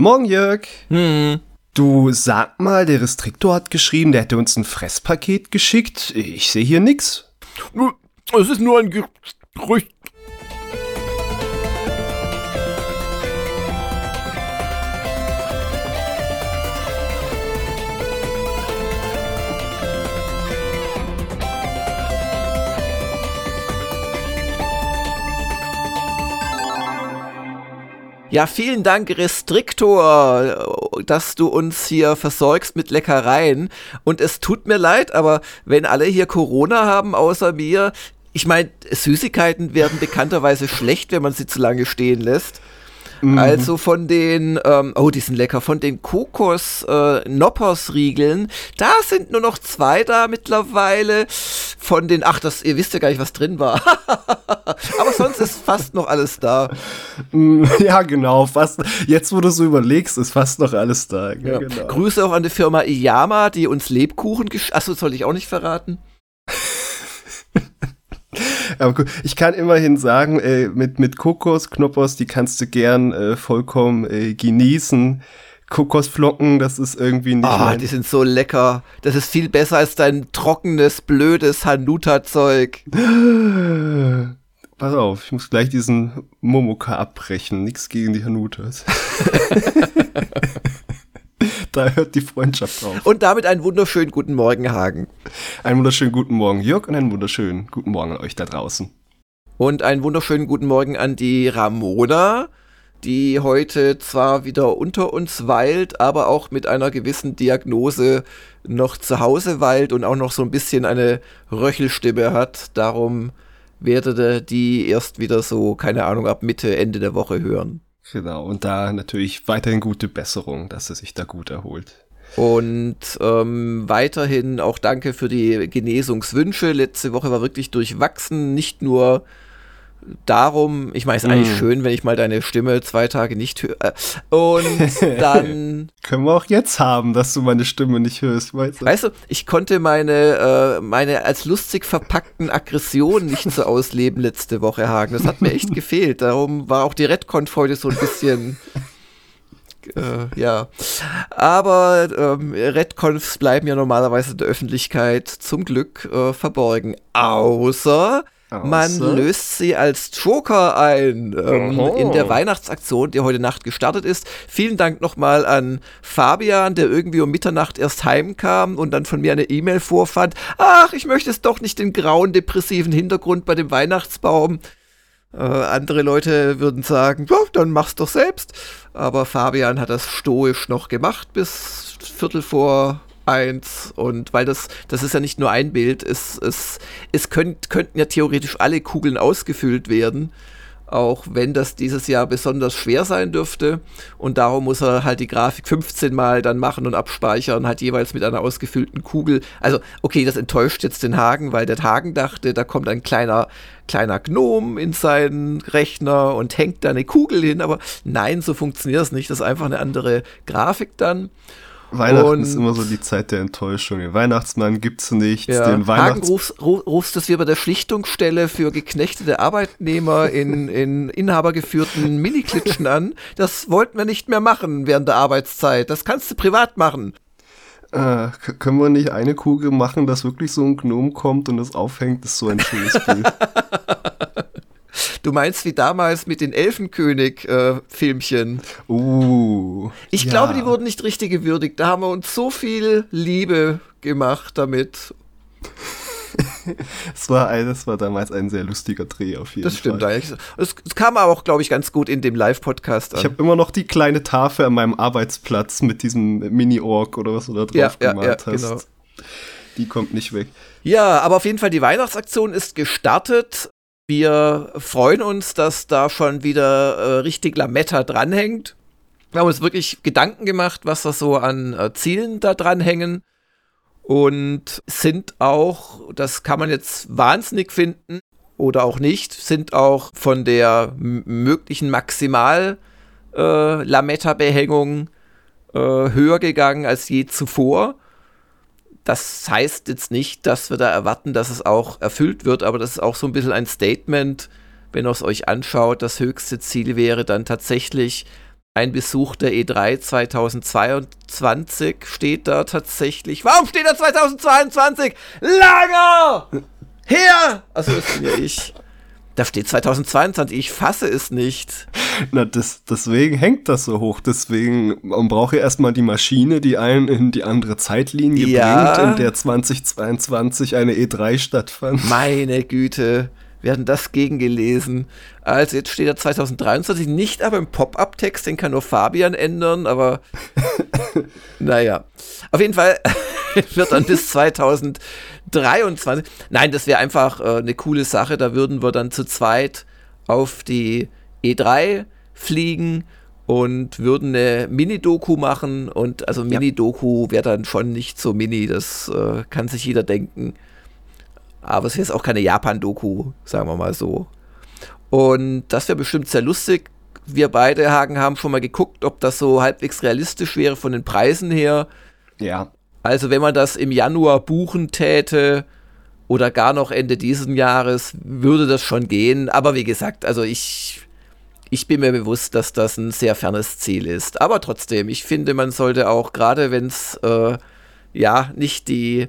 Morgen, Jörg. Hm. Du sag mal, der Restriktor hat geschrieben, der hätte uns ein Fresspaket geschickt. Ich sehe hier nix. Es ist nur ein Gerücht. Ja, vielen Dank, Restriktor, dass du uns hier versorgst mit Leckereien. Und es tut mir leid, aber wenn alle hier Corona haben außer mir, ich meine, Süßigkeiten werden bekannterweise schlecht, wenn man sie zu lange stehen lässt. Mhm. Also von den, ähm, oh, die sind lecker, von den Kokos-Noppers-Riegeln, äh, da sind nur noch zwei da mittlerweile. Von den, ach, das, ihr wisst ja gar nicht, was drin war. Aber sonst ist fast noch alles da. Mm, ja, genau, fast. Jetzt, wo du so überlegst, ist fast noch alles da. Ja, genau. Grüße auch an die Firma Iyama, die uns Lebkuchen, achso, soll ich auch nicht verraten. Aber gut, ich kann immerhin sagen, äh, mit, mit Kokos, Knoppers, die kannst du gern äh, vollkommen äh, genießen. Kokosflocken, das ist irgendwie nicht. Ah, die sind so lecker. Das ist viel besser als dein trockenes, blödes Hanuta-Zeug. Pass auf, ich muss gleich diesen Momoka abbrechen. Nichts gegen die Hanutas. da hört die Freundschaft drauf. Und damit einen wunderschönen guten Morgen, Hagen. Einen wunderschönen guten Morgen, Jörg, und einen wunderschönen guten Morgen an euch da draußen. Und einen wunderschönen guten Morgen an die Ramona, die heute zwar wieder unter uns weilt, aber auch mit einer gewissen Diagnose noch zu Hause weilt und auch noch so ein bisschen eine Röchelstimme hat. Darum werdet die erst wieder so, keine Ahnung, ab Mitte, Ende der Woche hören. Genau, und da natürlich weiterhin gute Besserung, dass er sich da gut erholt. Und ähm, weiterhin auch danke für die Genesungswünsche. Letzte Woche war wirklich durchwachsen, nicht nur darum, ich meine, es ist eigentlich mm. schön, wenn ich mal deine Stimme zwei Tage nicht höre. Und dann. Können wir auch jetzt haben, dass du meine Stimme nicht hörst, weißt du? Weißt du, ich konnte meine, äh, meine als lustig verpackten Aggressionen nicht so ausleben letzte Woche, Hagen. Das hat mir echt gefehlt. Darum war auch die Redconf heute so ein bisschen. Äh, ja. Aber ähm, Redconfs bleiben ja normalerweise der Öffentlichkeit zum Glück äh, verborgen. Außer man löst sie als Joker ein ähm, in der Weihnachtsaktion, die heute Nacht gestartet ist. Vielen Dank nochmal an Fabian, der irgendwie um Mitternacht erst heimkam und dann von mir eine E-Mail vorfand. Ach, ich möchte es doch nicht den grauen, depressiven Hintergrund bei dem Weihnachtsbaum. Äh, andere Leute würden sagen, ja, dann mach's doch selbst. Aber Fabian hat das stoisch noch gemacht bis Viertel vor eins und weil das, das ist ja nicht nur ein Bild, es, es, es könnt, könnten ja theoretisch alle Kugeln ausgefüllt werden, auch wenn das dieses Jahr besonders schwer sein dürfte und darum muss er halt die Grafik 15 Mal dann machen und abspeichern, halt jeweils mit einer ausgefüllten Kugel. Also okay, das enttäuscht jetzt den Hagen, weil der Hagen dachte, da kommt ein kleiner kleiner Gnom in seinen Rechner und hängt da eine Kugel hin, aber nein, so funktioniert das nicht, das ist einfach eine andere Grafik dann. Weihnachten und ist immer so die Zeit der Enttäuschung. Den Weihnachtsmann gibt's nicht. Ja. Den Weihnachts Hagen rufst, rufst es wir bei der Schlichtungsstelle für geknechtete Arbeitnehmer in, in inhabergeführten Miniklitschen an. Das wollten wir nicht mehr machen während der Arbeitszeit. Das kannst du privat machen. Äh, können wir nicht eine Kugel machen, dass wirklich so ein Gnom kommt und das aufhängt? Das ist so ein schönes Bild. Du meinst wie damals mit den Elfenkönig-Filmchen? Äh, uh. Ich ja. glaube, die wurden nicht richtig gewürdigt. Da haben wir uns so viel Liebe gemacht damit. es, war ein, das war damals ein sehr lustiger Dreh auf jeden Fall. Das stimmt Es, es, kam aber auch, glaube ich, ganz gut in dem Live-Podcast an. Ich habe immer noch die kleine Tafel an meinem Arbeitsplatz mit diesem Mini-Org oder was du da drauf ja, gemalt ja, ja, hast. Genau. Die kommt nicht weg. Ja, aber auf jeden Fall, die Weihnachtsaktion ist gestartet. Wir freuen uns, dass da schon wieder äh, richtig Lametta dranhängt. Wir haben uns wirklich Gedanken gemacht, was da so an äh, Zielen da dranhängen. Und sind auch, das kann man jetzt wahnsinnig finden oder auch nicht, sind auch von der möglichen Maximal äh, äh, höher gegangen als je zuvor. Das heißt jetzt nicht, dass wir da erwarten, dass es auch erfüllt wird, aber das ist auch so ein bisschen ein Statement, wenn ihr es euch anschaut. Das höchste Ziel wäre dann tatsächlich ein Besuch der E3 2022 steht da tatsächlich. Warum steht da 2022? Langer! Her! Also das bin ja ich. Da steht 2022, ich fasse es nicht. Na, das, deswegen hängt das so hoch. Deswegen, man braucht ja erstmal die Maschine, die einen in die andere Zeitlinie Ja. bringt, in der 2022 eine E3 stattfand. Meine Güte, wir hatten das gegengelesen. Also jetzt steht da 2023 nicht, aber im Pop-Up-Text, den kann nur Fabian ändern, aber naja. Auf jeden Fall wird dann bis 2023. Nein, das wäre einfach äh, eine coole Sache. Da würden wir dann zu zweit auf die E3 fliegen und würden eine Mini-Doku machen. Und also Mini-Doku wäre dann schon nicht so mini, das äh, kann sich jeder denken. Aber es ist jetzt auch keine Japan-Doku, sagen wir mal so. Und das wäre bestimmt sehr lustig. Wir beide, Hagen, haben schon mal geguckt, ob das so halbwegs realistisch wäre von den Preisen her. Ja, Also wenn man das im Januar buchen täte oder gar noch Ende diesen Jahres, würde das schon gehen. Aber wie gesagt, also ich, ich bin mir bewusst, dass das ein sehr fernes Ziel ist. Aber trotzdem, ich finde, man sollte auch, gerade wenn es äh, ja nicht die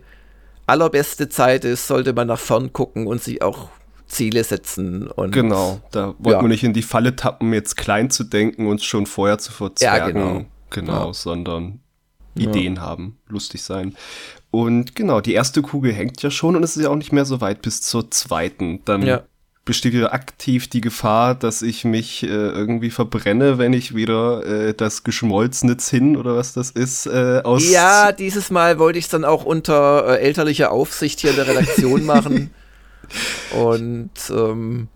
allerbeste Zeit ist, sollte man nach vorn gucken und sich auch Ziele setzen. Und genau. Da wollte Ja. man nicht in die Falle tappen, jetzt klein zu denken und schon vorher zu verzwergen. genau. Genau, Ja. sondern Ja. Ideen haben, lustig sein. Und genau, die erste Kugel hängt ja schon und es ist ja auch nicht mehr so weit bis zur zweiten. Dann Ja. besteht wieder aktiv die Gefahr, dass ich mich äh, irgendwie verbrenne, wenn ich wieder äh, das geschmolzene Zinn oder was das ist, äh, aus. Ja, dieses Mal wollte ich es dann auch unter äh, elterlicher Aufsicht hier in der Redaktion machen. Und ähm,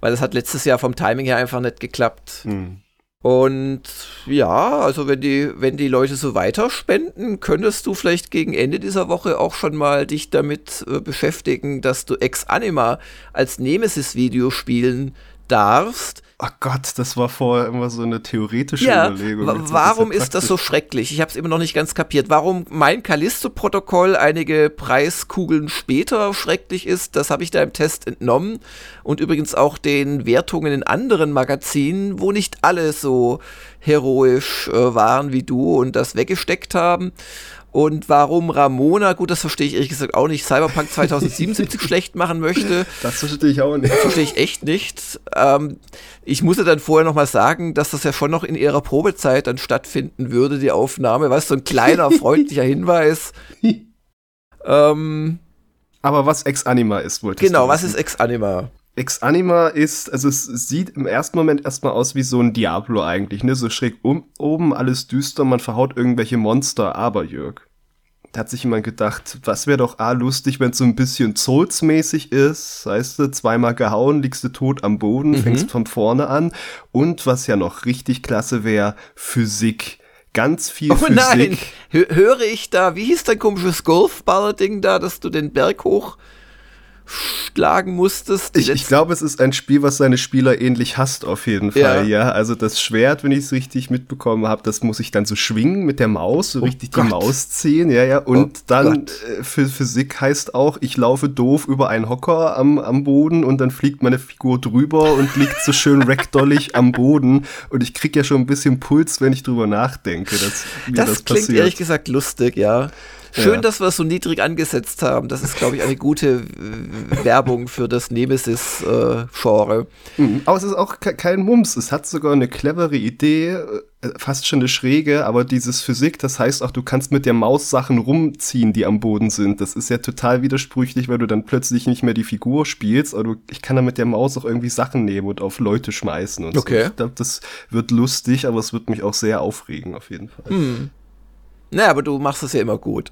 weil das hat letztes Jahr vom Timing her einfach nicht geklappt. Hm. Und ja, also wenn die, wenn die Leute so weiter spenden, könntest du vielleicht gegen Ende dieser Woche auch schon mal dich damit äh, beschäftigen, dass du Ex Anima als Nemesis-Video spielen darfst. Oh Gott, das war vorher immer so eine theoretische Ja, Überlegung. Jetzt warum ja ist das so schrecklich? Ich habe es immer noch nicht ganz kapiert. Warum mein Callisto-Protokoll einige Preiskugeln später schrecklich ist, das habe ich da im Test entnommen. Und übrigens auch den Wertungen in anderen Magazinen, wo nicht alle so heroisch äh, waren wie du und das weggesteckt haben. Und warum Ramona, gut, das verstehe ich ehrlich gesagt auch nicht, Cyberpunk 2077 schlecht machen möchte. Das verstehe ich auch nicht. Verstehe ich echt nicht. Ähm, ich musste dann vorher noch mal sagen, dass das ja schon noch in ihrer Probezeit dann stattfinden würde, die Aufnahme. Weißt du, so ein kleiner, freundlicher Hinweis. Ähm, Aber was Ex Anima ist, wolltest genau, du was ist Ex Anima? Ex Anima ist, also es sieht im ersten Moment erstmal aus wie so ein Diablo eigentlich, ne? So schräg um, oben, alles düster, man verhaut irgendwelche Monster, aber Jörg. Da hat sich jemand gedacht, was wäre doch A lustig, wenn es so ein bisschen Souls-mäßig ist, weißt du, zweimal gehauen, liegst du tot am Boden, Mhm. fängst von vorne an. Und was ja noch richtig klasse wäre, Physik. Ganz viel Oh Physik. nein, Hö höre ich da, wie hieß dein komisches Golfballer-Ding da, dass du den Berg hochschlagen musstest? Ich, ich glaube, es ist ein Spiel, was seine Spieler ähnlich hasst, auf jeden Fall, ja. Also das Schwert, wenn ich es richtig mitbekommen habe, das muss ich dann so schwingen mit der Maus, so richtig Gott. die Maus ziehen, ja, ja. Und Oh dann äh, für Physik heißt auch, ich laufe doof über einen Hocker am, am Boden und dann fliegt meine Figur drüber und liegt so schön ragdollig am Boden. Und ich krieg ja schon ein bisschen Puls, wenn ich drüber nachdenke, dass das, das, klingt passiert. ehrlich gesagt lustig, ja. Schön, Ja. dass wir es so niedrig angesetzt haben. Das ist, glaube ich, eine gute äh, Werbung für das Nemesis-Genre. Mhm. Aber es ist auch ke- kein Mums. Es hat sogar eine clevere Idee, äh, fast schon eine schräge, aber dieses Physik, das heißt auch, du kannst mit der Maus Sachen rumziehen, die am Boden sind. Das ist ja total widersprüchlich, weil du dann plötzlich nicht mehr die Figur spielst, aber du, ich kann dann mit der Maus auch irgendwie Sachen nehmen und auf Leute schmeißen und Okay. so. Ich glaube, das wird lustig, aber es wird mich auch sehr aufregen, auf jeden Fall. Hm. Naja, aber du machst es ja immer gut.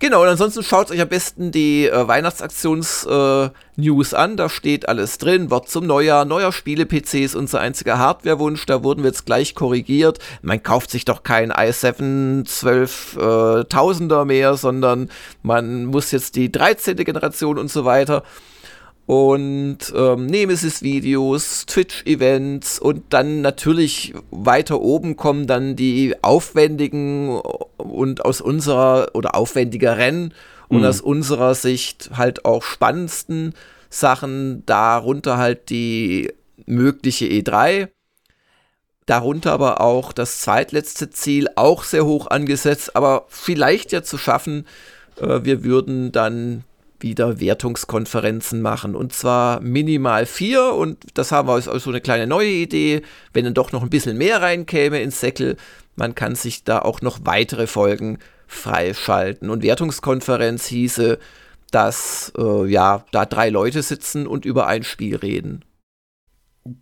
Genau, und ansonsten schaut euch am besten die äh, Weihnachtsaktions-News an. Da steht alles drin. Wort zum Neujahr, neuer Spiele-PC ist unser einziger Hardware-Wunsch. Da wurden wir jetzt gleich korrigiert. Man kauft sich doch kein i7 12.000er mehr, sondern man muss jetzt die 13. Generation und so weiter und ähm, Nemesis-Videos, Twitch-Events und dann natürlich weiter oben kommen dann die aufwendigen und aus unserer oder aufwendigeren und Mhm. aus unserer Sicht halt auch spannendsten Sachen, darunter halt die mögliche E3. Darunter aber auch das zweitletzte Ziel, auch sehr hoch angesetzt, aber vielleicht ja zu schaffen. Äh, wir würden dann wieder Wertungskonferenzen machen. Und zwar minimal vier. Und das haben wir als, als so eine kleine neue Idee. Wenn dann doch noch ein bisschen mehr reinkäme ins Säckel, man kann sich da auch noch weitere Folgen freischalten. Und Wertungskonferenz hieße, dass äh, ja da drei Leute sitzen und über ein Spiel reden.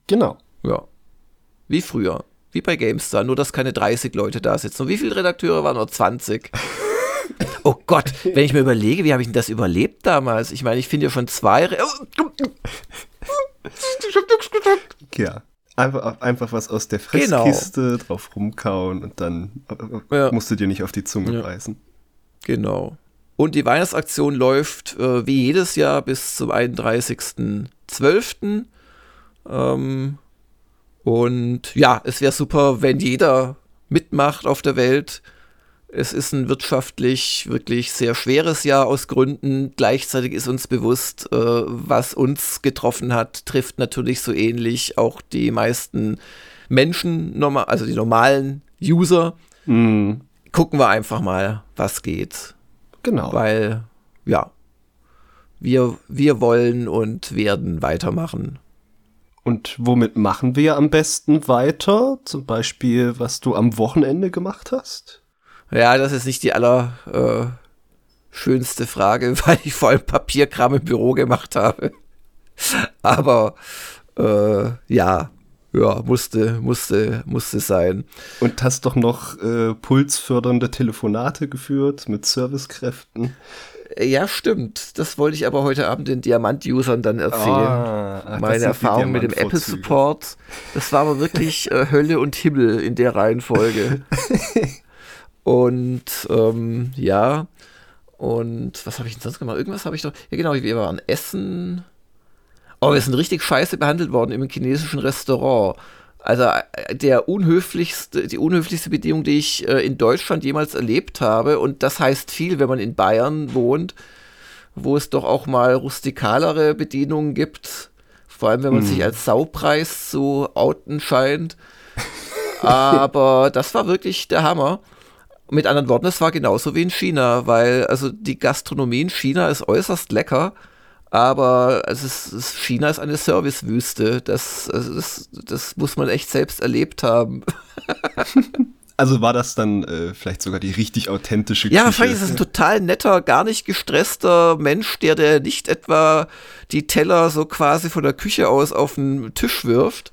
Genau. Ja. Wie früher. Wie bei GameStar, nur dass keine 30 Leute da sitzen. Und wie viele Redakteure waren? Nur 20. Oh Gott, wenn ich mir überlege, wie habe ich denn das überlebt damals? Ich meine, ich finde ja schon zwei. Re ich hab nichts gesagt. Ja. Einfach, einfach was aus der Fresskiste genau. drauf rumkauen und dann ja. musst du dir nicht auf die Zunge ja. beißen. Genau. Und die Weihnachtsaktion läuft äh, wie jedes Jahr bis zum 31.12. Ähm, und ja, es wäre super, wenn jeder mitmacht auf der Welt. Es ist ein wirtschaftlich wirklich sehr schweres Jahr aus Gründen. Gleichzeitig ist uns bewusst, äh, was uns getroffen hat, trifft natürlich so ähnlich auch die meisten Menschen, also die normalen User. Mm. Gucken wir einfach mal, was geht. Genau. Weil, ja, wir, wir wollen und werden weitermachen. Und womit machen wir am besten weiter? Zum Beispiel, was du am Wochenende gemacht hast? Ja, das ist nicht die aller äh, schönste Frage, weil ich vor allem Papierkram im Büro gemacht habe. Aber äh, ja, ja, musste, musste, musste sein. Und hast doch noch äh, pulsfördernde Telefonate geführt mit Servicekräften. Ja, stimmt. Das wollte ich aber heute Abend den Diamant-Usern dann erzählen. Ah, ach, Meine Erfahrung mit dem Apple-Support. Das war aber wirklich äh, Hölle und Himmel in der Reihenfolge. Und ähm, ja, und was habe ich denn sonst gemacht? Irgendwas habe ich doch. Ja, genau, wir waren essen. Oh, wir sind richtig scheiße behandelt worden im chinesischen Restaurant. Also äh, der unhöflichste, die unhöflichste Bedingung, die ich äh, in Deutschland jemals erlebt habe. Und das heißt viel, wenn man in Bayern wohnt, wo es doch auch mal rustikalere Bedienungen gibt. Vor allem, wenn man hm. sich als Saupreis zu outen scheint. Aber das war wirklich der Hammer. Mit anderen Worten, es war genauso wie in China, weil also die Gastronomie in China ist äußerst lecker, aber es ist, China ist eine Servicewüste. Das, also das, das muss man echt selbst erlebt haben. Also war das dann äh, vielleicht sogar die richtig authentische Küche? Ja, wahrscheinlich ist es ein total netter, gar nicht gestresster Mensch, der der nicht etwa die Teller so quasi von der Küche aus auf den Tisch wirft,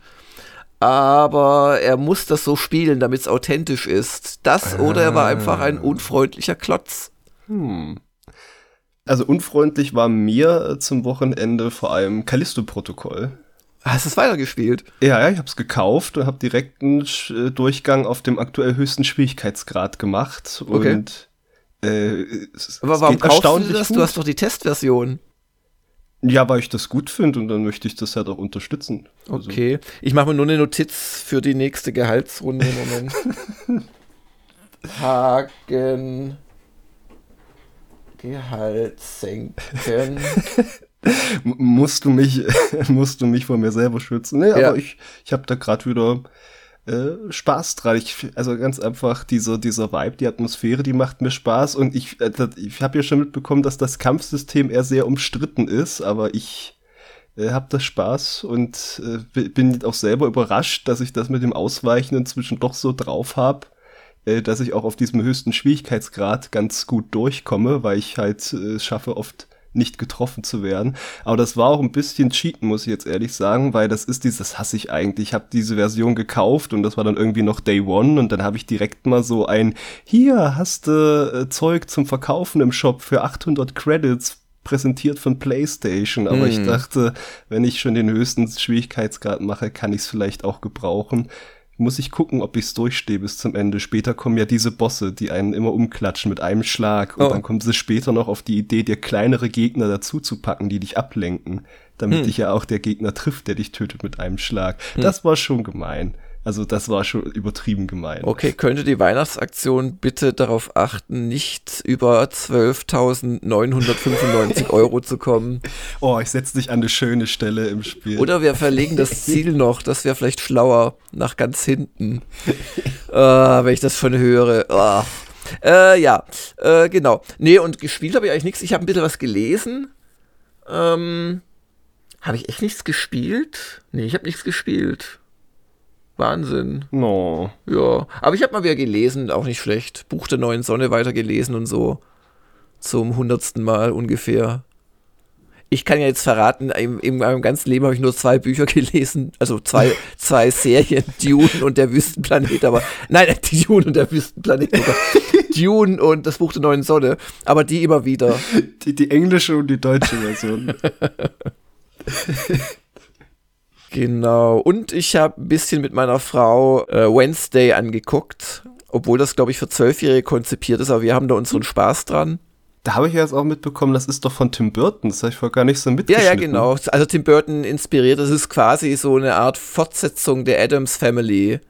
aber er muss das so spielen, damit es authentisch ist. Das oder er war einfach ein unfreundlicher Klotz. Hm. Also unfreundlich war mir zum Wochenende vor allem Callisto-Protokoll. Hast du es weitergespielt? Ja, ja, ich habe es gekauft und habe direkt einen äh, Durchgang auf dem aktuell höchsten Schwierigkeitsgrad gemacht. Okay. Und äh, Aber warum kaufst du das? Gut. Du hast doch die Testversion. Ja, weil ich das gut finde und dann möchte ich das halt auch unterstützen. Also okay. Ich mache mir nur eine Notiz für die nächste Gehaltsrunde. Moment. Hagen. Gehalt senken. musst du mich, musst du mich vor mir selber schützen? Nee, ja. aber ich, ich habe da gerade wieder äh, Spaß dran. Ich, also ganz einfach dieser, dieser Vibe, die Atmosphäre, die macht mir Spaß und ich, äh, ich habe ja schon mitbekommen, dass das Kampfsystem eher sehr umstritten ist, aber ich äh, habe das Spaß und äh, bin auch selber überrascht, dass ich das mit dem Ausweichen inzwischen doch so drauf habe, äh, dass ich auch auf diesem höchsten Schwierigkeitsgrad ganz gut durchkomme, weil ich halt äh, schaffe oft nicht getroffen zu werden. Aber das war auch ein bisschen Cheaten, muss ich jetzt ehrlich sagen, weil das ist dieses, das hasse ich eigentlich. Ich habe diese Version gekauft und das war dann irgendwie noch Day One und dann habe ich direkt mal so ein, hier hast du äh, Zeug zum Verkaufen im Shop für 800 Credits präsentiert von PlayStation, aber mm. ich hm. dachte, wenn ich schon den höchsten Schwierigkeitsgrad mache, kann ich es vielleicht auch gebrauchen muss ich gucken, ob ich es durchstehe bis zum Ende. Später kommen ja diese Bosse, die einen immer umklatschen mit einem Schlag. Und oh. dann kommen sie später noch auf die Idee, dir kleinere Gegner dazu zu packen, die dich ablenken. Damit hm. dich ja auch der Gegner trifft, der dich tötet mit einem Schlag. Hm. Das war schon gemein. Also das war schon übertrieben gemein. Okay, könnte die Weihnachtsaktion bitte darauf achten, nicht über 12.995 Euro zu kommen? Oh, ich setze dich an eine schöne Stelle im Spiel. Oder wir verlegen das Ziel noch, das wäre vielleicht schlauer, nach ganz hinten. äh, wenn ich das schon höre. Oh. Äh, ja, äh, genau. Nee, und gespielt habe ich eigentlich nichts. Ich habe ein bisschen was gelesen. Ähm, habe ich echt nichts gespielt? Nee, ich habe nichts gespielt. Wahnsinn. No. Ja, aber ich habe mal wieder gelesen, auch nicht schlecht. Buch der neuen Sonne weitergelesen und so. Zum hundertsten Mal ungefähr. Ich kann ja jetzt verraten, in, in meinem ganzen Leben habe ich nur zwei Bücher gelesen, also zwei, zwei Serien, Dune und der Wüstenplanet, aber nein, Dune und der Wüstenplanet, oh Dune und das Buch der neuen Sonne, aber die immer wieder. Die, die englische und die deutsche Version. Genau. Und ich habe ein bisschen mit meiner Frau äh, Wednesday angeguckt, obwohl das, glaube ich, für Zwölfjährige konzipiert ist, aber wir haben da unseren Spaß dran. Da habe ich jetzt auch mitbekommen, das ist doch von Tim Burton, das habe ich vorher gar nicht so mitbekommen. Ja, ja, genau. Also Tim Burton inspiriert, das ist quasi so eine Art Fortsetzung der Adams Family.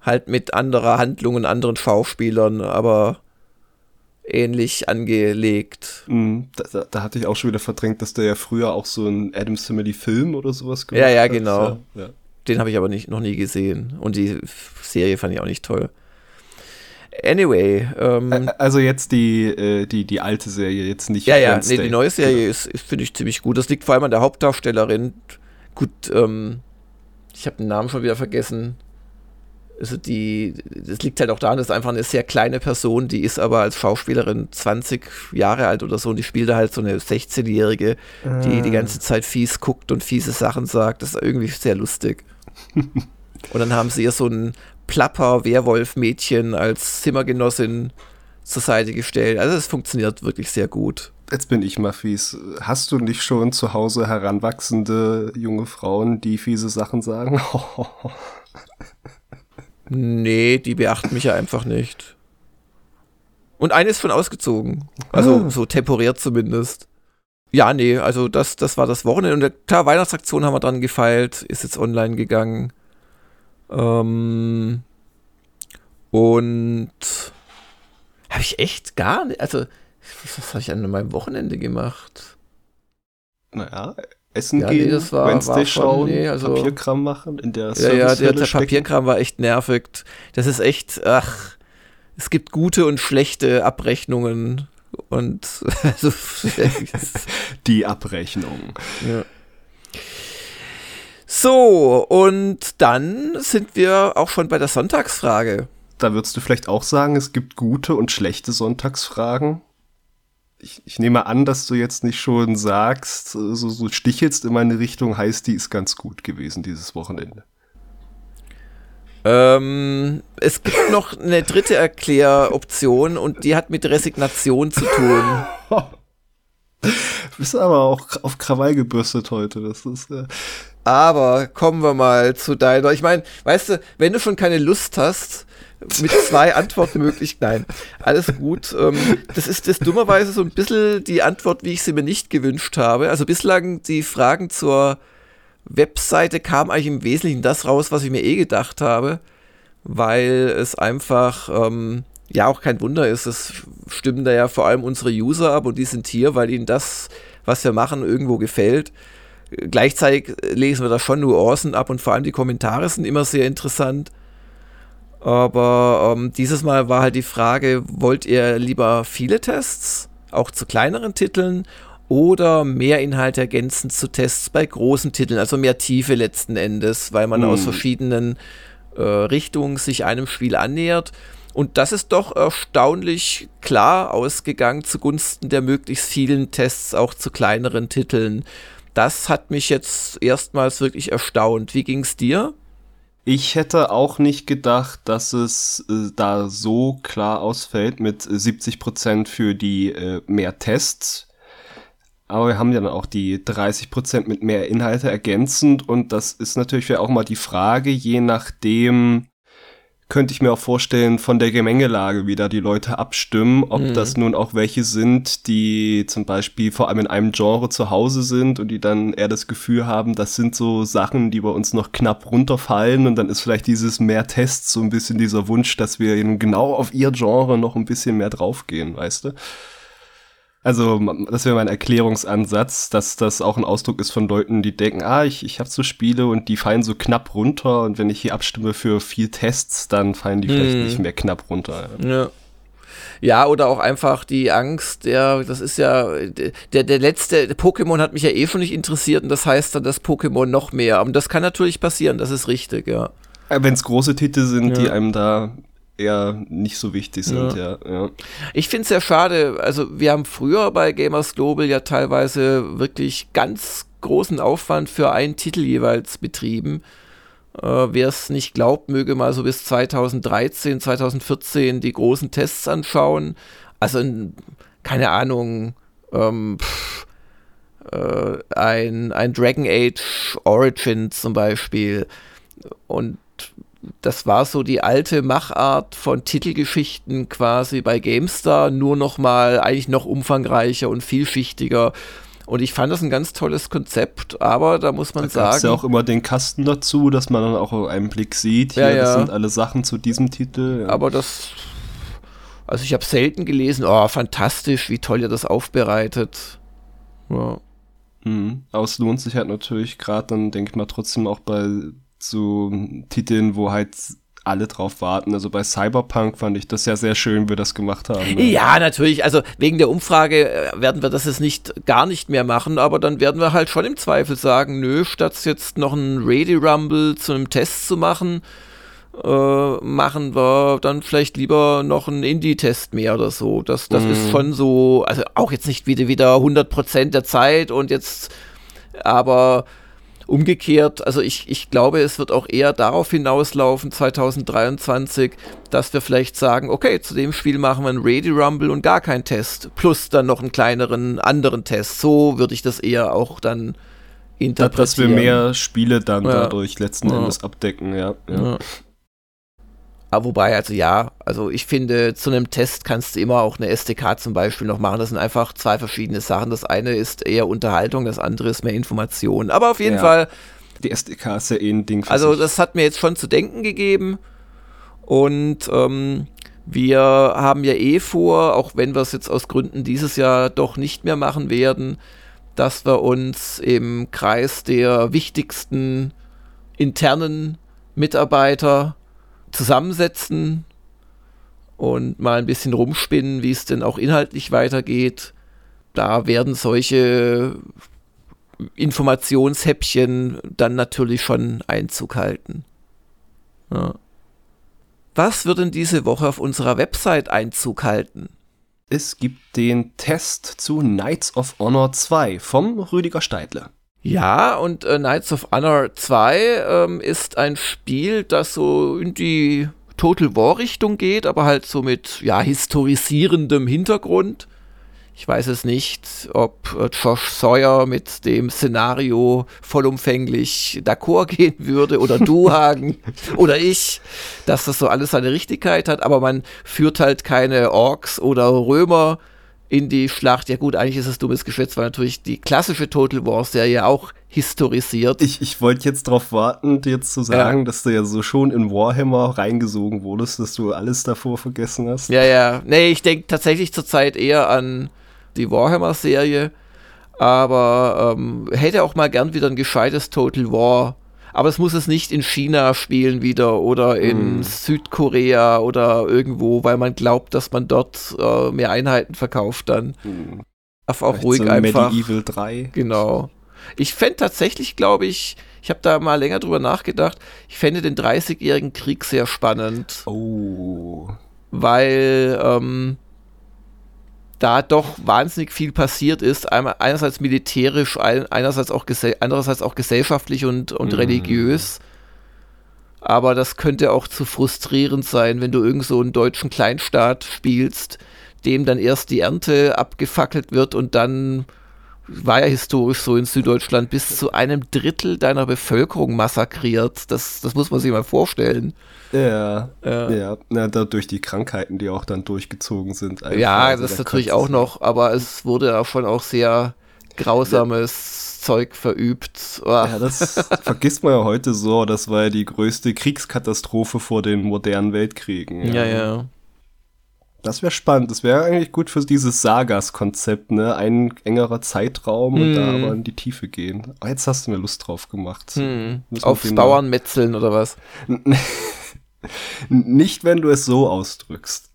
Halt mit anderer Handlung und anderen Schauspielern, aber ähnlich angelegt. Mm, da, da, da, hatte ich auch schon wieder verdrängt, dass der ja früher auch so ein Adams Family Film oder sowas gemacht hat. Ja, ja, genau. Ja, ja. Den habe ich aber nicht, noch nie gesehen. Und die Serie fand ich auch nicht toll. Anyway. Ähm, also jetzt die, äh, die, die alte Serie, jetzt nicht. Ja, ja, nee, die neue Serie genau. ist, ist finde ich, ziemlich gut. Das liegt vor allem an der Hauptdarstellerin. Gut, ähm, ich habe den Namen schon wieder vergessen also die, das liegt halt auch daran, dass einfach eine sehr kleine Person, die ist aber als Schauspielerin 20 Jahre alt oder so und die spielt da halt so eine 16-Jährige, ah. die die ganze Zeit fies guckt und fiese Sachen sagt. Das ist irgendwie sehr lustig. und dann haben sie ihr so ein Plapper-Werwolf-Mädchen als Zimmergenossin zur Seite gestellt. Also es funktioniert wirklich sehr gut. Jetzt bin ich mal fies. Hast du nicht schon zu Hause heranwachsende junge Frauen, die fiese Sachen sagen? Nee, die beachten mich ja einfach nicht. Und eine ist schon ausgezogen. Also ah. so temporär zumindest. Ja, nee, also das, das war das Wochenende. Und klar, Weihnachtsaktion haben wir dran gefeilt, ist jetzt online gegangen. Ähm, und habe ich echt gar nicht, also was habe ich an meinem Wochenende gemacht? Naja, Essen ja, gehen, nee, das war, Wednesday war schauen, nee, also, Papierkram machen in der Ja, ja, der, der Papierkram war echt nervig. Das ist echt, ach, es gibt gute und schlechte Abrechnungen und also, die Abrechnung. Ja. So, und dann sind wir auch schon bei der Sonntagsfrage. Da würdest du vielleicht auch sagen, es gibt gute und schlechte Sonntagsfragen? Ich, ich nehme an, dass du jetzt nicht schon sagst, so, so stichelst in meine Richtung, heißt, die ist ganz gut gewesen dieses Wochenende. Ähm, es gibt noch eine dritte Erkläroption und die hat mit Resignation zu tun. du bist aber auch auf Krawall gebürstet heute. Das ist. Äh aber kommen wir mal zu deiner. Ich meine, weißt du, wenn du schon keine Lust hast, mit zwei Antwortmöglichkeiten. Nein, alles gut. Ähm, das ist das dummerweise so ein bisschen die Antwort, wie ich sie mir nicht gewünscht habe. Also bislang die Fragen zur Webseite kamen eigentlich im Wesentlichen das raus, was ich mir eh gedacht habe, weil es einfach ähm, ja auch kein Wunder ist. Es stimmen da ja vor allem unsere User ab und die sind hier, weil ihnen das, was wir machen, irgendwo gefällt. Gleichzeitig lesen wir da schon Nuancen ab und vor allem die Kommentare sind immer sehr interessant. Aber ähm, dieses Mal war halt die Frage, wollt ihr lieber viele Tests, auch zu kleineren Titeln, oder mehr Inhalte ergänzend zu Tests bei großen Titeln, also mehr Tiefe letzten Endes, weil man hm. aus verschiedenen äh, Richtungen sich einem Spiel annähert. Und das ist doch erstaunlich klar ausgegangen zugunsten der möglichst vielen Tests auch zu kleineren Titeln. Das hat mich jetzt erstmals wirklich erstaunt. Wie ging es dir? Ich hätte auch nicht gedacht, dass es äh, da so klar ausfällt mit 70 Prozent für die äh, mehr Tests. Aber wir haben ja dann auch die 30 Prozent mit mehr Inhalte ergänzend und das ist natürlich auch mal die Frage, je nachdem könnte ich mir auch vorstellen, von der Gemengelage, wie da die Leute abstimmen, ob mhm. das nun auch welche sind, die zum Beispiel vor allem in einem Genre zu Hause sind und die dann eher das Gefühl haben, das sind so Sachen, die bei uns noch knapp runterfallen und dann ist vielleicht dieses mehr Tests so ein bisschen dieser Wunsch, dass wir eben genau auf ihr Genre noch ein bisschen mehr draufgehen, weißt du? Also, das wäre mein Erklärungsansatz, dass das auch ein Ausdruck ist von Leuten, die denken, ah, ich, ich habe so Spiele und die fallen so knapp runter und wenn ich hier abstimme für viel Tests, dann fallen die hm. vielleicht nicht mehr knapp runter. Ja. Ja, oder auch einfach die Angst, der, das ist ja, der, der letzte, Pokémon hat mich ja eh schon nicht interessiert und das heißt dann das Pokémon noch mehr. Und das kann natürlich passieren, das ist richtig, ja. Wenn es große Titel sind, ja. die einem da eher nicht so wichtig sind, ja. ja, ja. Ich finde es sehr schade, also wir haben früher bei Gamers Global ja teilweise wirklich ganz großen Aufwand für einen Titel jeweils betrieben. Äh, Wer es nicht glaubt, möge mal so bis 2013, 2014 die großen Tests anschauen. Also in, keine Ahnung, ähm, pff, äh, ein, ein Dragon Age Origin zum Beispiel. Und das war so die alte Machart von Titelgeschichten quasi bei GameStar, nur noch mal eigentlich noch umfangreicher und vielschichtiger. Und ich fand das ein ganz tolles Konzept, aber da muss man da sagen. ja auch immer den Kasten dazu, dass man dann auch einen Blick sieht. Hier, ja, ja. das sind alle Sachen zu diesem Titel. Ja. Aber das. Also ich habe selten gelesen, oh, fantastisch, wie toll ihr das aufbereitet. Ja. Mhm. Aber es lohnt sich halt natürlich gerade dann, denke ich mal, trotzdem auch bei zu Titeln, wo halt alle drauf warten. Also bei Cyberpunk fand ich das ja sehr schön, wie wir das gemacht haben. Ne? Ja, natürlich. Also wegen der Umfrage äh, werden wir das jetzt nicht gar nicht mehr machen, aber dann werden wir halt schon im Zweifel sagen, nö, statt jetzt noch einen Ready Rumble zu einem Test zu machen, äh, machen wir dann vielleicht lieber noch einen Indie-Test mehr oder so. Das, das mm. ist mhm. schon so, also auch jetzt nicht wieder, wieder 100% der Zeit und jetzt, aber Umgekehrt, also ich, ich glaube, es wird auch eher darauf hinauslaufen, 2023, dass wir vielleicht sagen, okay, zu dem Spiel machen wir einen Ready Rumble und gar keinen Test, plus dann noch einen kleineren anderen Test. So würde ich das eher auch dann interpretieren. Dass wir mehr Spiele dann ja. dadurch letzten ja. Endes abdecken, ja. ja. Aber wobei, also ja, also ich finde, zu einem Test kannst du immer auch eine SDK zum Beispiel noch machen. Das sind einfach zwei verschiedene Sachen. Das eine ist eher Unterhaltung, das andere ist mehr Information. Aber auf jeden ja, Fall. Die SDK ist ja eh ein Ding für Also sich. das hat mir jetzt schon zu denken gegeben. Und ähm, wir haben ja eh vor, auch wenn wir es jetzt aus Gründen dieses Jahr doch nicht mehr machen werden, dass wir uns im Kreis der wichtigsten internen Mitarbeiter zusammensetzen und mal ein bisschen rumspinnen, wie es denn auch inhaltlich weitergeht. Da werden solche Informationshäppchen dann natürlich schon Einzug halten. Ja. Was wird denn diese Woche auf unserer Website Einzug halten? Es gibt den Test zu Knights of Honor 2 vom Rüdiger Steidle. Ja, und äh, Knights of Honor 2 ähm, ist ein Spiel, das so in die Total War Richtung geht, aber halt so mit ja, historisierendem Hintergrund. Ich weiß es nicht, ob äh, Josh Sawyer mit dem Szenario vollumfänglich d'accord gehen würde oder du, Hagen, oder ich, dass das so alles seine Richtigkeit hat, aber man führt halt keine Orks oder Römer in die Schlacht. Ja gut, eigentlich ist es dummes Geschwätz, weil natürlich die klassische Total War Serie auch historisiert. Ich, ich wollte jetzt darauf warten, dir jetzt zu sagen, ja. dass du ja so schon in Warhammer reingesogen wurdest, dass du alles davor vergessen hast. Ja, ja. Nee, ich denke tatsächlich zurzeit eher an die Warhammer-Serie, aber ähm, hätte auch mal gern wieder ein gescheites Total War aber es muss es nicht in China spielen wieder oder in mm. Südkorea oder irgendwo, weil man glaubt, dass man dort äh, mehr Einheiten verkauft dann. Mm. Auf auch ruhig so einfach. Medieval 3. Genau. Ich fände tatsächlich, glaube ich, ich habe da mal länger drüber nachgedacht, ich fände den 30-jährigen Krieg sehr spannend. Oh. Weil ähm, da doch wahnsinnig viel passiert ist, einmal, einerseits militärisch, einerseits auch, andererseits auch gesellschaftlich und, und mhm. religiös. Aber das könnte auch zu frustrierend sein, wenn du irgend so einen deutschen Kleinstaat spielst, dem dann erst die Ernte abgefackelt wird und dann war ja historisch so in Süddeutschland, bis zu einem Drittel deiner Bevölkerung massakriert. Das, das muss man sich mal vorstellen. Ja, ja, ja. ja durch die Krankheiten, die auch dann durchgezogen sind. Ja, also das ist natürlich auch noch, aber es wurde auch schon auch sehr grausames ja. Zeug verübt. Oh. Ja, das vergisst man ja heute so. Das war ja die größte Kriegskatastrophe vor den modernen Weltkriegen. Ja, ja. ja. Das wäre spannend. Das wäre eigentlich gut für dieses Sagas-Konzept, ne? Ein engerer Zeitraum und da hm. aber in die Tiefe gehen. Oh, jetzt hast du mir Lust drauf gemacht. Hm. Aufs Bauernmetzeln oder was? Nicht, wenn du es so ausdrückst.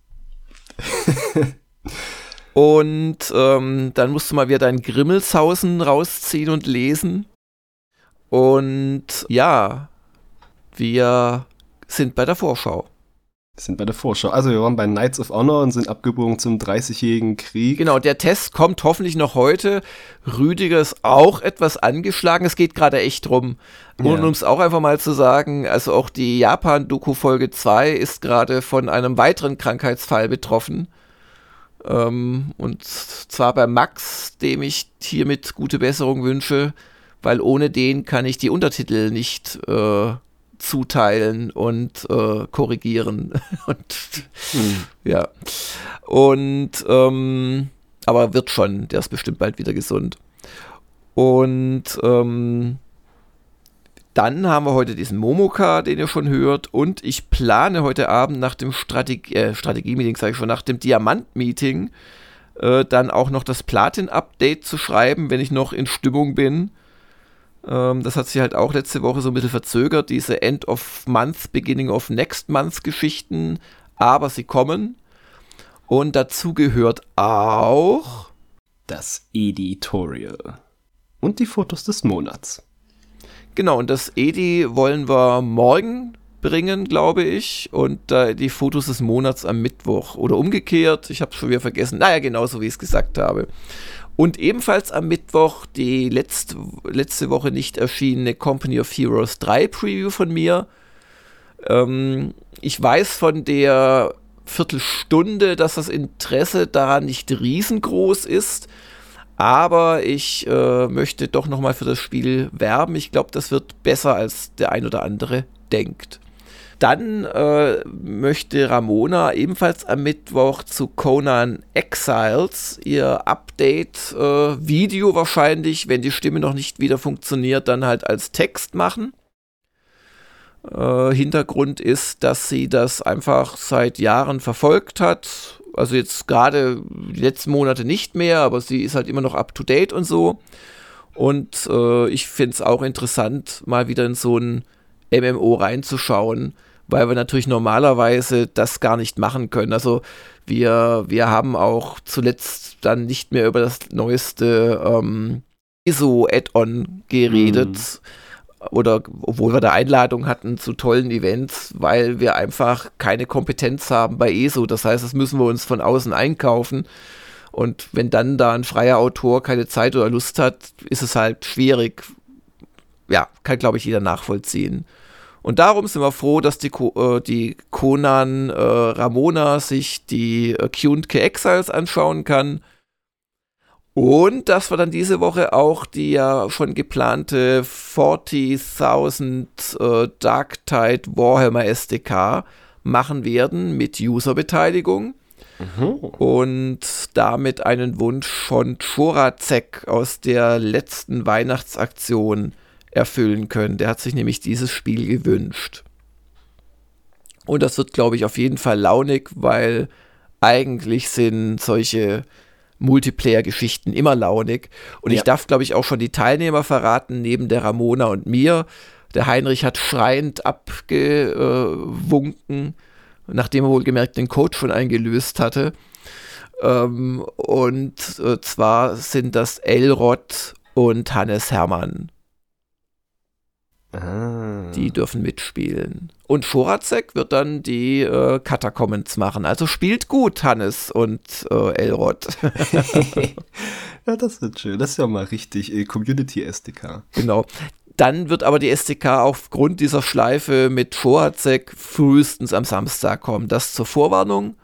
und ähm, dann musst du mal wieder dein Grimmelshausen rausziehen und lesen. Und ja, wir sind bei der Vorschau. Wir sind bei der Vorschau. Also wir waren bei Knights of Honor und sind abgebogen zum 30-jährigen Krieg. Genau, der Test kommt hoffentlich noch heute. Rüdiger ist auch etwas angeschlagen. Es geht gerade echt drum. Und ja. um es auch einfach mal zu sagen, also auch die Japan-Doku Folge 2 ist gerade von einem weiteren Krankheitsfall betroffen. Ähm, und zwar bei Max, dem ich hiermit gute Besserung wünsche, weil ohne den kann ich die Untertitel nicht äh, zuteilen und äh, korrigieren. und hm. ja. Und ähm, aber wird schon, der ist bestimmt bald wieder gesund. Und ähm, dann haben wir heute diesen Momoka, den ihr schon hört. Und ich plane heute Abend nach dem Strategie, äh, Strategie-Meeting, sage ich schon, nach dem Diamant-Meeting, äh, dann auch noch das Platin-Update zu schreiben, wenn ich noch in Stimmung bin. Ähm, das hat sich halt auch letzte Woche so ein bisschen verzögert, diese End of Month, Beginning of Next Month Geschichten. Aber sie kommen. Und dazu gehört auch das Editorial. Und die Fotos des Monats. Genau, und das Edi wollen wir morgen bringen, glaube ich. Und äh, die Fotos des Monats am Mittwoch. Oder umgekehrt, ich habe es schon wieder vergessen. Naja, genauso wie ich es gesagt habe. Und ebenfalls am Mittwoch die letzte, letzte Woche nicht erschienene Company of Heroes 3 Preview von mir. Ähm, ich weiß von der Viertelstunde, dass das Interesse daran nicht riesengroß ist. Aber ich äh, möchte doch nochmal für das Spiel werben. Ich glaube, das wird besser, als der ein oder andere denkt. Dann äh, möchte Ramona ebenfalls am Mittwoch zu Conan Exiles ihr Update-Video äh, wahrscheinlich, wenn die Stimme noch nicht wieder funktioniert, dann halt als Text machen. Äh, Hintergrund ist, dass sie das einfach seit Jahren verfolgt hat. Also jetzt gerade die letzten Monate nicht mehr, aber sie ist halt immer noch up-to-date und so. Und äh, ich finde es auch interessant, mal wieder in so ein MMO reinzuschauen weil wir natürlich normalerweise das gar nicht machen können. Also wir, wir haben auch zuletzt dann nicht mehr über das neueste ähm, ISO-Add-on geredet. Mhm oder obwohl wir da Einladung hatten zu tollen Events, weil wir einfach keine Kompetenz haben bei ESO. Das heißt, das müssen wir uns von außen einkaufen. Und wenn dann da ein freier Autor keine Zeit oder Lust hat, ist es halt schwierig. Ja, kann, glaube ich, jeder nachvollziehen. Und darum sind wir froh, dass die, äh, die Conan äh, Ramona sich die äh, Q&K Exiles anschauen kann. Und dass wir dann diese Woche auch die ja schon geplante 40.000 äh, Darktide Warhammer SDK machen werden mit Userbeteiligung. Mhm. Und damit einen Wunsch von Chorazek aus der letzten Weihnachtsaktion erfüllen können. Der hat sich nämlich dieses Spiel gewünscht. Und das wird, glaube ich, auf jeden Fall launig, weil eigentlich sind solche Multiplayer-Geschichten immer launig. Und ja. ich darf, glaube ich, auch schon die Teilnehmer verraten, neben der Ramona und mir. Der Heinrich hat schreiend abgewunken, nachdem er wohl gemerkt den Code schon eingelöst hatte. Ähm, und äh, zwar sind das Elrod und Hannes Hermann. Ah. Die dürfen mitspielen. Und Schorazek wird dann die äh, Katakommens machen. Also spielt gut, Hannes und äh, Elrod. ja, das wird schön. Das ist ja mal richtig äh, Community-SDK. Genau. Dann wird aber die SDK aufgrund dieser Schleife mit Schorazek frühestens am Samstag kommen. Das zur Vorwarnung.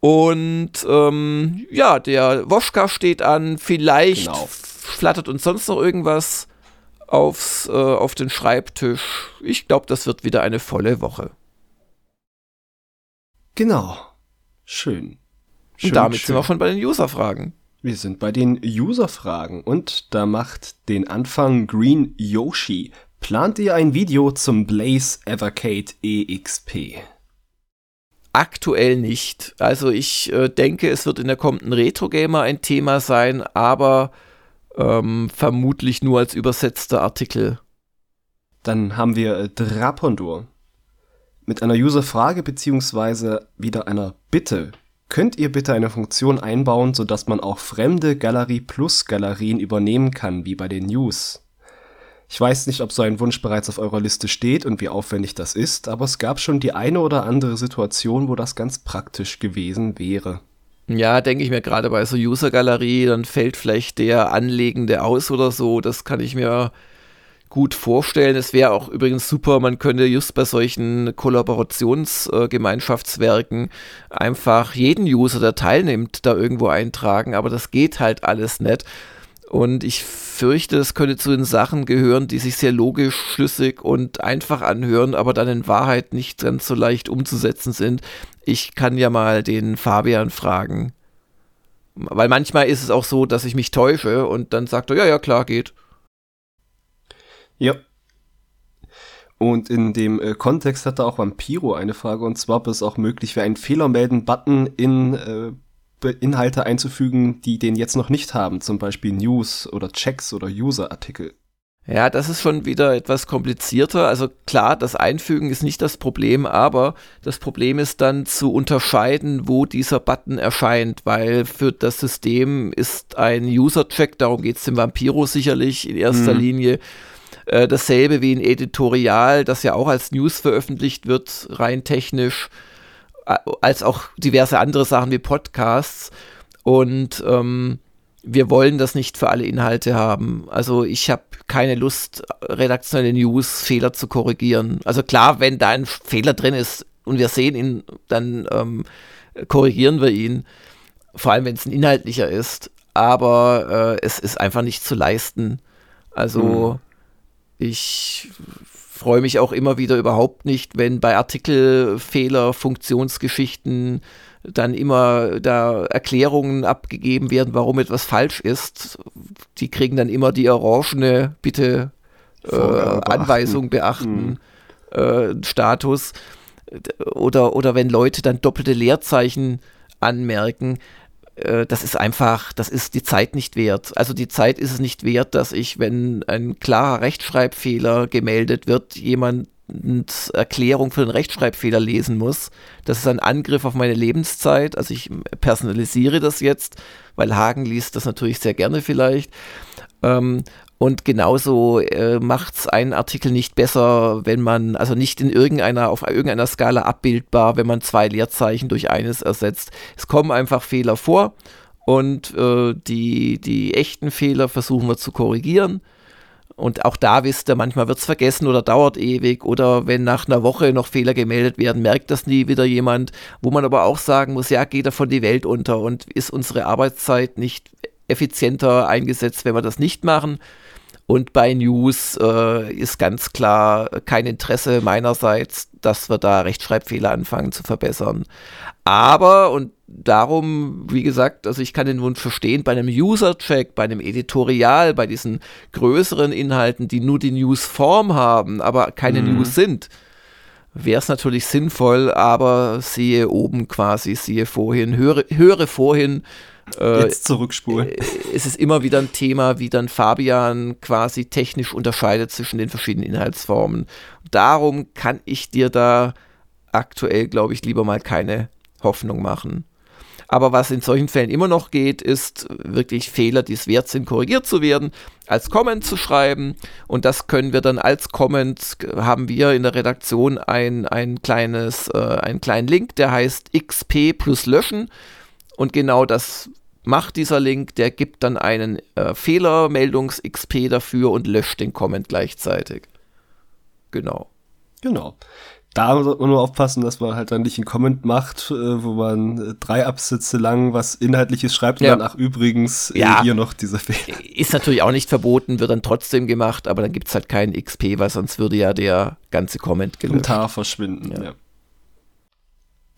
Und ähm, ja, der Woschka steht an. Vielleicht genau. flattert uns sonst noch irgendwas aufs, äh, auf den Schreibtisch. Ich glaube, das wird wieder eine volle Woche. Genau. Schön. schön und damit schön. sind wir schon bei den User-Fragen. Wir sind bei den User-Fragen und da macht den Anfang Green Yoshi. Plant ihr ein Video zum Blaze Evercade EXP? Aktuell nicht. Also ich äh, denke, es wird in der kommenden Retro Gamer ein Thema sein, aber ähm, vermutlich nur als übersetzter Artikel. Dann haben wir äh, Drapondor. Mit einer User-Frage beziehungsweise wieder einer Bitte. Könnt ihr bitte eine Funktion einbauen, sodass man auch fremde Galerie Plus Galerien übernehmen kann, wie bei den News? Ich weiß nicht, ob so ein Wunsch bereits auf eurer Liste steht und wie aufwendig das ist, aber es gab schon die eine oder andere Situation, wo das ganz praktisch gewesen wäre. Ja, denke ich mir gerade bei so User-Galerie, dann fällt vielleicht der Anlegende aus oder so. Das kann ich mir gut vorstellen. Es wäre auch übrigens super, man könnte just bei solchen Kollaborationsgemeinschaftswerken äh, einfach jeden User, der teilnimmt, da irgendwo eintragen, aber das geht halt alles nicht. Und ich fürchte, es könnte zu den Sachen gehören, die sich sehr logisch, schlüssig und einfach anhören, aber dann in Wahrheit nicht ganz so leicht umzusetzen sind. Ich kann ja mal den Fabian fragen. Weil manchmal ist es auch so, dass ich mich täusche und dann sagt er, ja, ja, klar, geht. Ja. Und in dem äh, Kontext hatte auch Vampiro eine Frage, und zwar, ob es auch möglich wäre, einen Fehlermelden-Button in äh, Inhalte einzufügen, die den jetzt noch nicht haben, zum Beispiel News oder Checks oder User-Artikel. Ja, das ist schon wieder etwas komplizierter. Also klar, das Einfügen ist nicht das Problem, aber das Problem ist dann zu unterscheiden, wo dieser Button erscheint, weil für das System ist ein User-Check, darum geht es dem Vampiro sicherlich in erster mhm. Linie, äh, dasselbe wie ein Editorial, das ja auch als News veröffentlicht wird, rein technisch als auch diverse andere Sachen wie Podcasts. Und ähm, wir wollen das nicht für alle Inhalte haben. Also ich habe keine Lust, redaktionelle News Fehler zu korrigieren. Also klar, wenn da ein Fehler drin ist und wir sehen ihn, dann ähm, korrigieren wir ihn. Vor allem, wenn es ein inhaltlicher ist. Aber äh, es ist einfach nicht zu leisten. Also mhm. ich freue mich auch immer wieder überhaupt nicht, wenn bei Artikelfehler, Funktionsgeschichten dann immer da Erklärungen abgegeben werden, warum etwas falsch ist. Die kriegen dann immer die orangene Bitte äh, Anweisung beachten, mhm. äh, Status. Oder, oder wenn Leute dann doppelte Leerzeichen anmerken, äh, das ist einfach, das ist die Zeit nicht wert. Also die Zeit ist es nicht wert, dass ich, wenn ein klarer Rechtschreibfehler gemeldet wird, jemand Erklärung für den Rechtschreibfehler lesen muss. Das ist ein Angriff auf meine Lebenszeit. Also ich personalisiere das jetzt, weil Hagen liest das natürlich sehr gerne vielleicht. Ähm, und genauso äh, macht es einen Artikel nicht besser, wenn man, also nicht in irgendeiner, auf irgendeiner Skala abbildbar, wenn man zwei Leerzeichen durch eines ersetzt. Es kommen einfach Fehler vor und äh, die, die echten Fehler versuchen wir zu korrigieren. Und auch da wisst ihr, manchmal wird es vergessen oder dauert ewig oder wenn nach einer Woche noch Fehler gemeldet werden, merkt das nie wieder jemand, wo man aber auch sagen muss, ja, geht davon die Welt unter und ist unsere Arbeitszeit nicht effizienter eingesetzt, wenn wir das nicht machen. Und bei News äh, ist ganz klar kein Interesse meinerseits, dass wir da Rechtschreibfehler anfangen zu verbessern. Aber, und darum, wie gesagt, also ich kann den Wunsch verstehen, bei einem User-Check, bei einem Editorial, bei diesen größeren Inhalten, die nur die News-Form haben, aber keine mhm. News sind, wäre es natürlich sinnvoll, aber siehe oben quasi, siehe vorhin, höre, höre vorhin, äh, Jetzt zurückspulen. Äh, es ist immer wieder ein Thema, wie dann Fabian quasi technisch unterscheidet zwischen den verschiedenen Inhaltsformen. Darum kann ich dir da aktuell, glaube ich, lieber mal keine Hoffnung machen. Aber was in solchen Fällen immer noch geht, ist wirklich Fehler, die es wert sind, korrigiert zu werden, als Comment zu schreiben. Und das können wir dann als Comment, haben wir in der Redaktion ein, ein kleines, äh, einen kleinen Link, der heißt XP plus löschen. Und genau das macht dieser Link, der gibt dann einen äh, Fehlermeldungs-XP dafür und löscht den Comment gleichzeitig. Genau. Genau. da sollte man nur aufpassen, dass man halt dann nicht einen Comment macht, äh, wo man äh, drei Absätze lang was Inhaltliches schreibt ja. und dann, ach übrigens, äh, ja. hier noch dieser Fehler. Ist natürlich auch nicht verboten, wird dann trotzdem gemacht, aber dann gibt es halt keinen XP, weil sonst würde ja der ganze Comment gelöscht. Kommentar verschwinden, ja.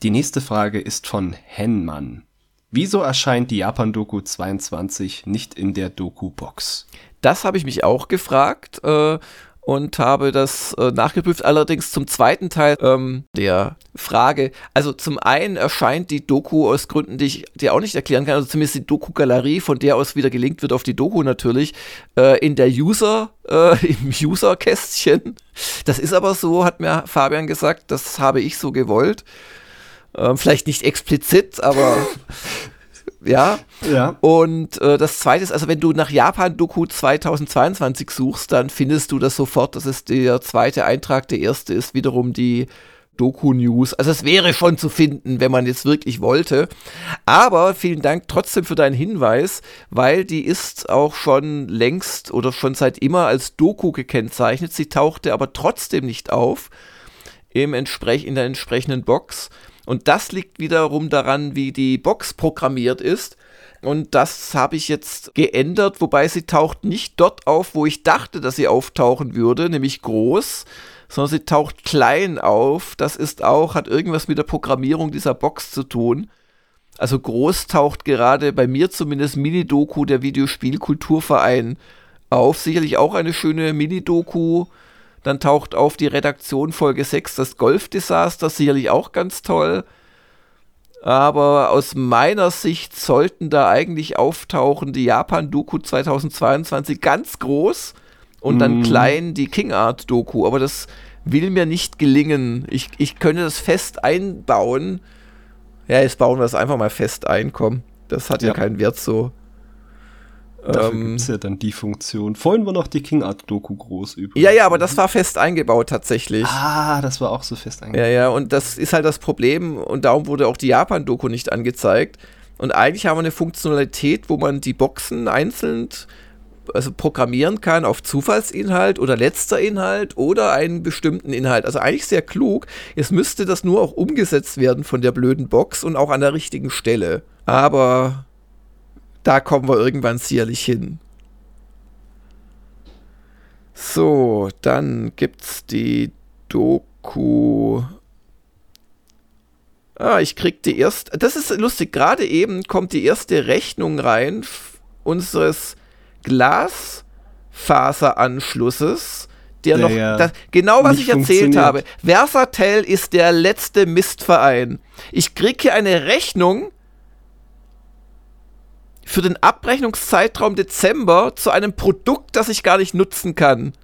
Die nächste Frage ist von Henmann. Wieso erscheint die Japan-Doku 22 nicht in der Doku-Box? Das habe ich mich auch gefragt. Äh, und habe das äh, nachgeprüft. Allerdings zum zweiten Teil ähm, der Frage. Also zum einen erscheint die Doku aus Gründen, die ich dir auch nicht erklären kann, also zumindest die Doku-Galerie, von der aus wieder gelinkt wird auf die Doku natürlich, äh, in der User, äh, im User-Kästchen. Das ist aber so, hat mir Fabian gesagt, das habe ich so gewollt. Ähm, vielleicht nicht explizit, aber ja. ja. Und äh, das zweite ist, also wenn du nach Japan-Doku 2022 suchst, dann findest du das sofort, dass es der zweite Eintrag, der erste ist wiederum die Doku-News. Also es wäre schon zu finden, wenn man jetzt wirklich wollte. Aber vielen Dank trotzdem für deinen Hinweis, weil die ist auch schon längst oder schon seit immer als Doku gekennzeichnet. Sie tauchte aber trotzdem nicht auf im Entsprech in der entsprechenden Box. Und das liegt wiederum daran, wie die Box programmiert ist. Und das habe ich jetzt geändert, wobei sie taucht nicht dort auf, wo ich dachte, dass sie auftauchen würde, nämlich groß, sondern sie taucht klein auf. Das ist auch, hat irgendwas mit der Programmierung dieser Box zu tun. Also groß taucht gerade bei mir zumindest Mini-Doku der Videospielkulturverein auf. Sicherlich auch eine schöne Mini-Doku dann taucht auf die Redaktion Folge 6 das Golfdesaster, sicherlich auch ganz toll. Aber aus meiner Sicht sollten da eigentlich auftauchen die Japan-Doku 2022 ganz groß und dann mm. klein die King Art-Doku. Aber das will mir nicht gelingen. Ich, ich könnte das fest einbauen. Ja, jetzt bauen wir es einfach mal fest ein, komm. Das hat ja, ja keinen Wert so. Dafür ähm, gibt es ja dann die Funktion. Vorhin war noch die King Art Doku groß übrigens. Ja, ja, aber das war fest eingebaut tatsächlich. Ah, das war auch so fest eingebaut. Ja, ja, und das ist halt das Problem und darum wurde auch die Japan-Doku nicht angezeigt. Und eigentlich haben wir eine Funktionalität, wo man die Boxen einzeln also programmieren kann auf Zufallsinhalt oder letzter Inhalt oder einen bestimmten Inhalt. Also eigentlich sehr klug. Es müsste das nur auch umgesetzt werden von der blöden Box und auch an der richtigen Stelle. Aber da kommen wir irgendwann sicherlich hin. So, dann gibt's die Doku. Ah, ich krieg die erste. Das ist lustig. Gerade eben kommt die erste Rechnung rein unseres Glasfaseranschlusses. Der, noch, ja das, genau was ich erzählt habe. Versatel ist der letzte Mistverein. Ich kriege hier eine Rechnung für den Abrechnungszeitraum Dezember zu einem Produkt, das ich gar nicht nutzen kann.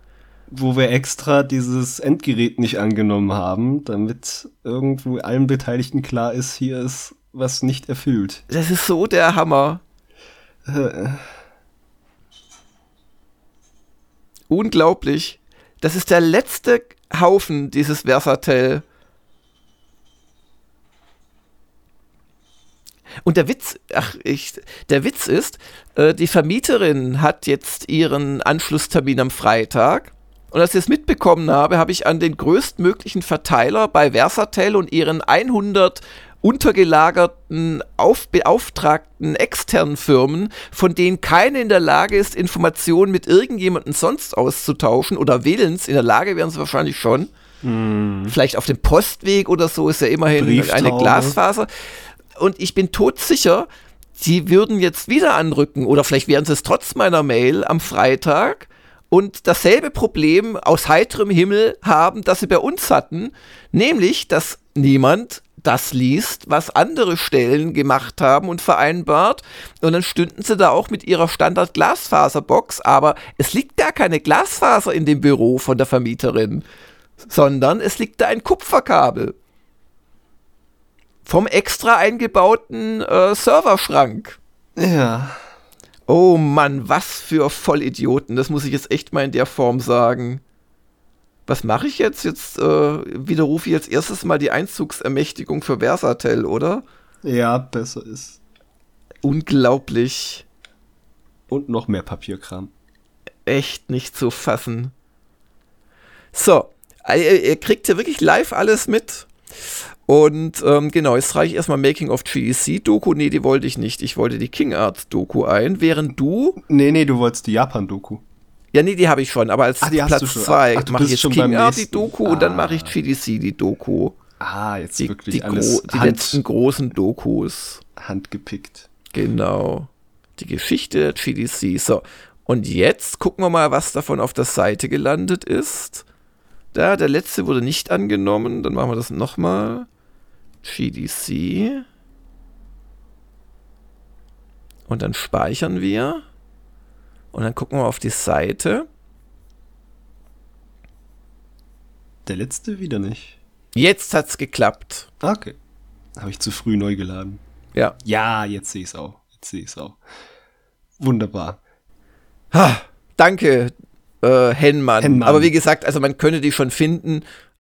Wo wir extra dieses Endgerät nicht angenommen haben, damit irgendwo allen Beteiligten klar ist, hier ist was nicht erfüllt. Das ist so der Hammer. Äh. Unglaublich. Das ist der letzte Haufen dieses Versatel. Und der Witz, ach, ich, der Witz ist, äh, die Vermieterin hat jetzt ihren Anschlusstermin am Freitag. Und als ich es mitbekommen habe, habe ich an den größtmöglichen Verteiler bei Versatel und ihren 100 untergelagerten, auf, beauftragten externen Firmen, von denen keine in der Lage ist, Informationen mit irgendjemandem sonst auszutauschen oder willens, in der Lage wären sie wahrscheinlich schon. Hm. Vielleicht auf dem Postweg oder so ist ja immerhin eine Glasfaser und ich bin todsicher, sie würden jetzt wieder anrücken. Oder vielleicht wären sie es trotz meiner Mail am Freitag und dasselbe Problem aus heiterem Himmel haben, das sie bei uns hatten, nämlich, dass niemand das liest, was andere Stellen gemacht haben und vereinbart. Und dann stünden sie da auch mit ihrer Standard-Glasfaserbox, aber es liegt gar keine Glasfaser in dem Büro von der Vermieterin, sondern es liegt da ein Kupferkabel vom extra eingebauten äh, Serverschrank. Ja. Oh Mann, was für Vollidioten. Das muss ich jetzt echt mal in der Form sagen. Was mache ich jetzt? Jetzt äh, widerrufe ich jetzt erstes mal die Einzugsermächtigung für Versatel, oder? Ja, besser ist. Unglaublich. Und noch mehr Papierkram. Echt nicht zu fassen. So, ihr, ihr kriegt hier wirklich live alles mit. Und ähm, genau, jetzt reiche ich erstmal Making of GEC-Doku. Nee, die wollte ich nicht. Ich wollte die King Arts-Doku ein, während du. Nee, nee, du wolltest die Japan-Doku. Ja, nee, die habe ich schon, aber als Ah, du Platz schon. 2 Ach, du mache ich jetzt schon King Art die. Doku und dann Ah. mache ich GDC die Doku. Ah, jetzt Die, wirklich die, alles die Hand, letzten großen Dokus. handgepickt. Genau. Die Geschichte der GDC. So. Und jetzt gucken wir mal, was davon auf der Seite gelandet ist. Da, der letzte wurde nicht angenommen. Dann machen wir das nochmal. GDC. Und dann speichern wir. Und dann gucken wir auf die Seite. Der letzte wieder nicht. Jetzt hat's geklappt. Okay. Habe ich zu früh neu geladen. Ja. Ja, jetzt sehe ich es auch. Jetzt sehe ich es auch. Wunderbar. Ha, danke, äh, Henmann. Henmann. Aber wie gesagt, also man könnte die schon finden.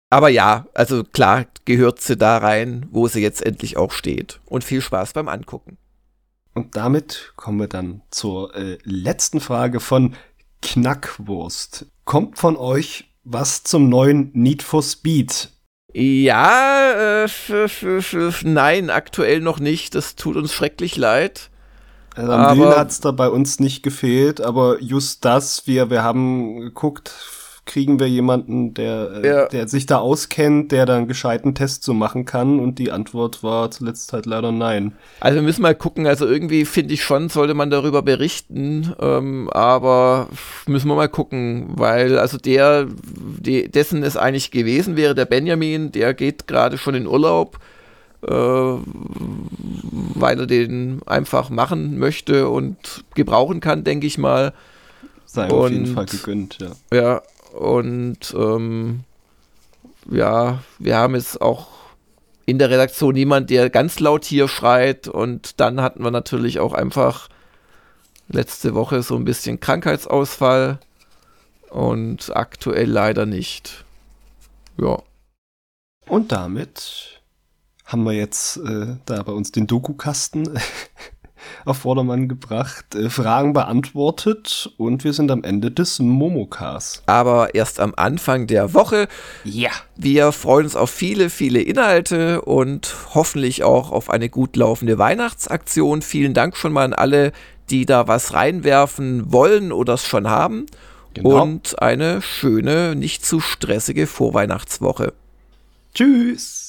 Aber ja, also klar gehört sie da rein, wo sie jetzt endlich auch steht. Und viel Spaß beim Angucken. Und damit kommen wir dann zur äh, letzten Frage von Knackwurst. Kommt von euch was zum neuen Need for Speed? Ja, äh, nein, aktuell noch nicht. Das tut uns schrecklich leid. Also am Willen hat es da bei uns nicht gefehlt, aber just das, wir, wir haben geguckt, kriegen wir jemanden, der, äh, Ja. der sich da auskennt, der da einen gescheiten Test so machen kann und die Antwort war zuletzt halt leider nein. Also wir müssen mal gucken. Also irgendwie finde ich schon, sollte man darüber berichten. Ähm, aber müssen wir mal gucken, weil also der, die, dessen es eigentlich gewesen wäre, der Benjamin, der geht gerade schon in Urlaub, äh, weil er den einfach machen möchte und gebrauchen kann, denke ich mal. Sei auf jeden Und- Fall gegönnt, ja. Ja, und ähm, ja, wir haben jetzt auch in der Redaktion niemand, der ganz laut hier schreit. Und dann hatten wir natürlich auch einfach letzte Woche so ein bisschen Krankheitsausfall und aktuell leider nicht. Ja. Und damit haben wir jetzt äh, da bei uns den Doku-Kasten auf Vordermann gebracht, äh, Fragen beantwortet und wir sind am Ende des Momocars. Aber erst am Anfang der Woche. Ja. Wir freuen uns auf viele, viele Inhalte und hoffentlich auch auf eine gut laufende Weihnachtsaktion. Vielen Dank schon mal an alle, die da was reinwerfen wollen oder es schon haben. Genau. Und eine schöne, nicht zu stressige Vorweihnachtswoche. Tschüss.